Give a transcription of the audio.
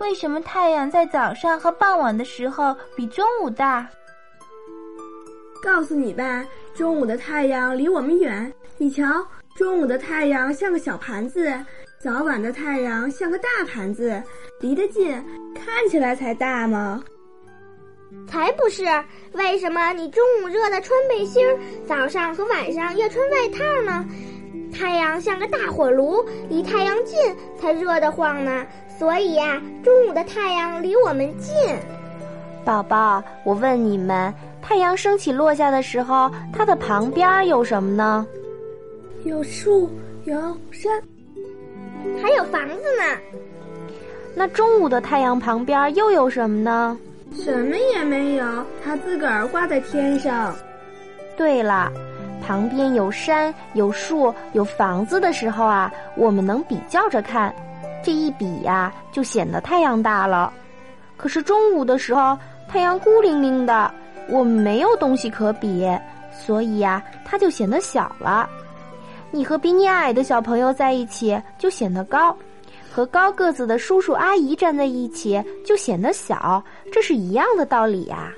为什么太阳在早上和傍晚的时候比中午大？告诉你吧，中午的太阳离我们远，你瞧，中午的太阳像个小盘子，早晚的太阳像个大盘子，离得近，看起来才大吗？才不是！为什么你中午热的穿背心儿，早上和晚上要穿外套呢？太阳像个大火炉，离太阳近才热得慌呢。所以呀，中午的太阳离我们近。宝宝，我问你们，太阳升起落下的时候，它的旁边有什么呢？有树，有山，还有房子呢。那中午的太阳旁边又有什么呢？什么也没有，它自个儿挂在天上。对了，旁边有山、有树、有房子的时候啊，我们能比较着看，这一比呀，就显得太阳大了。可是中午的时候，太阳孤零零的，我们没有东西可比，所以呀，它就显得小了。你和比你矮的小朋友在一起，就显得高。和高个子的叔叔阿姨站在一起，就显得小，这是一样的道理呀。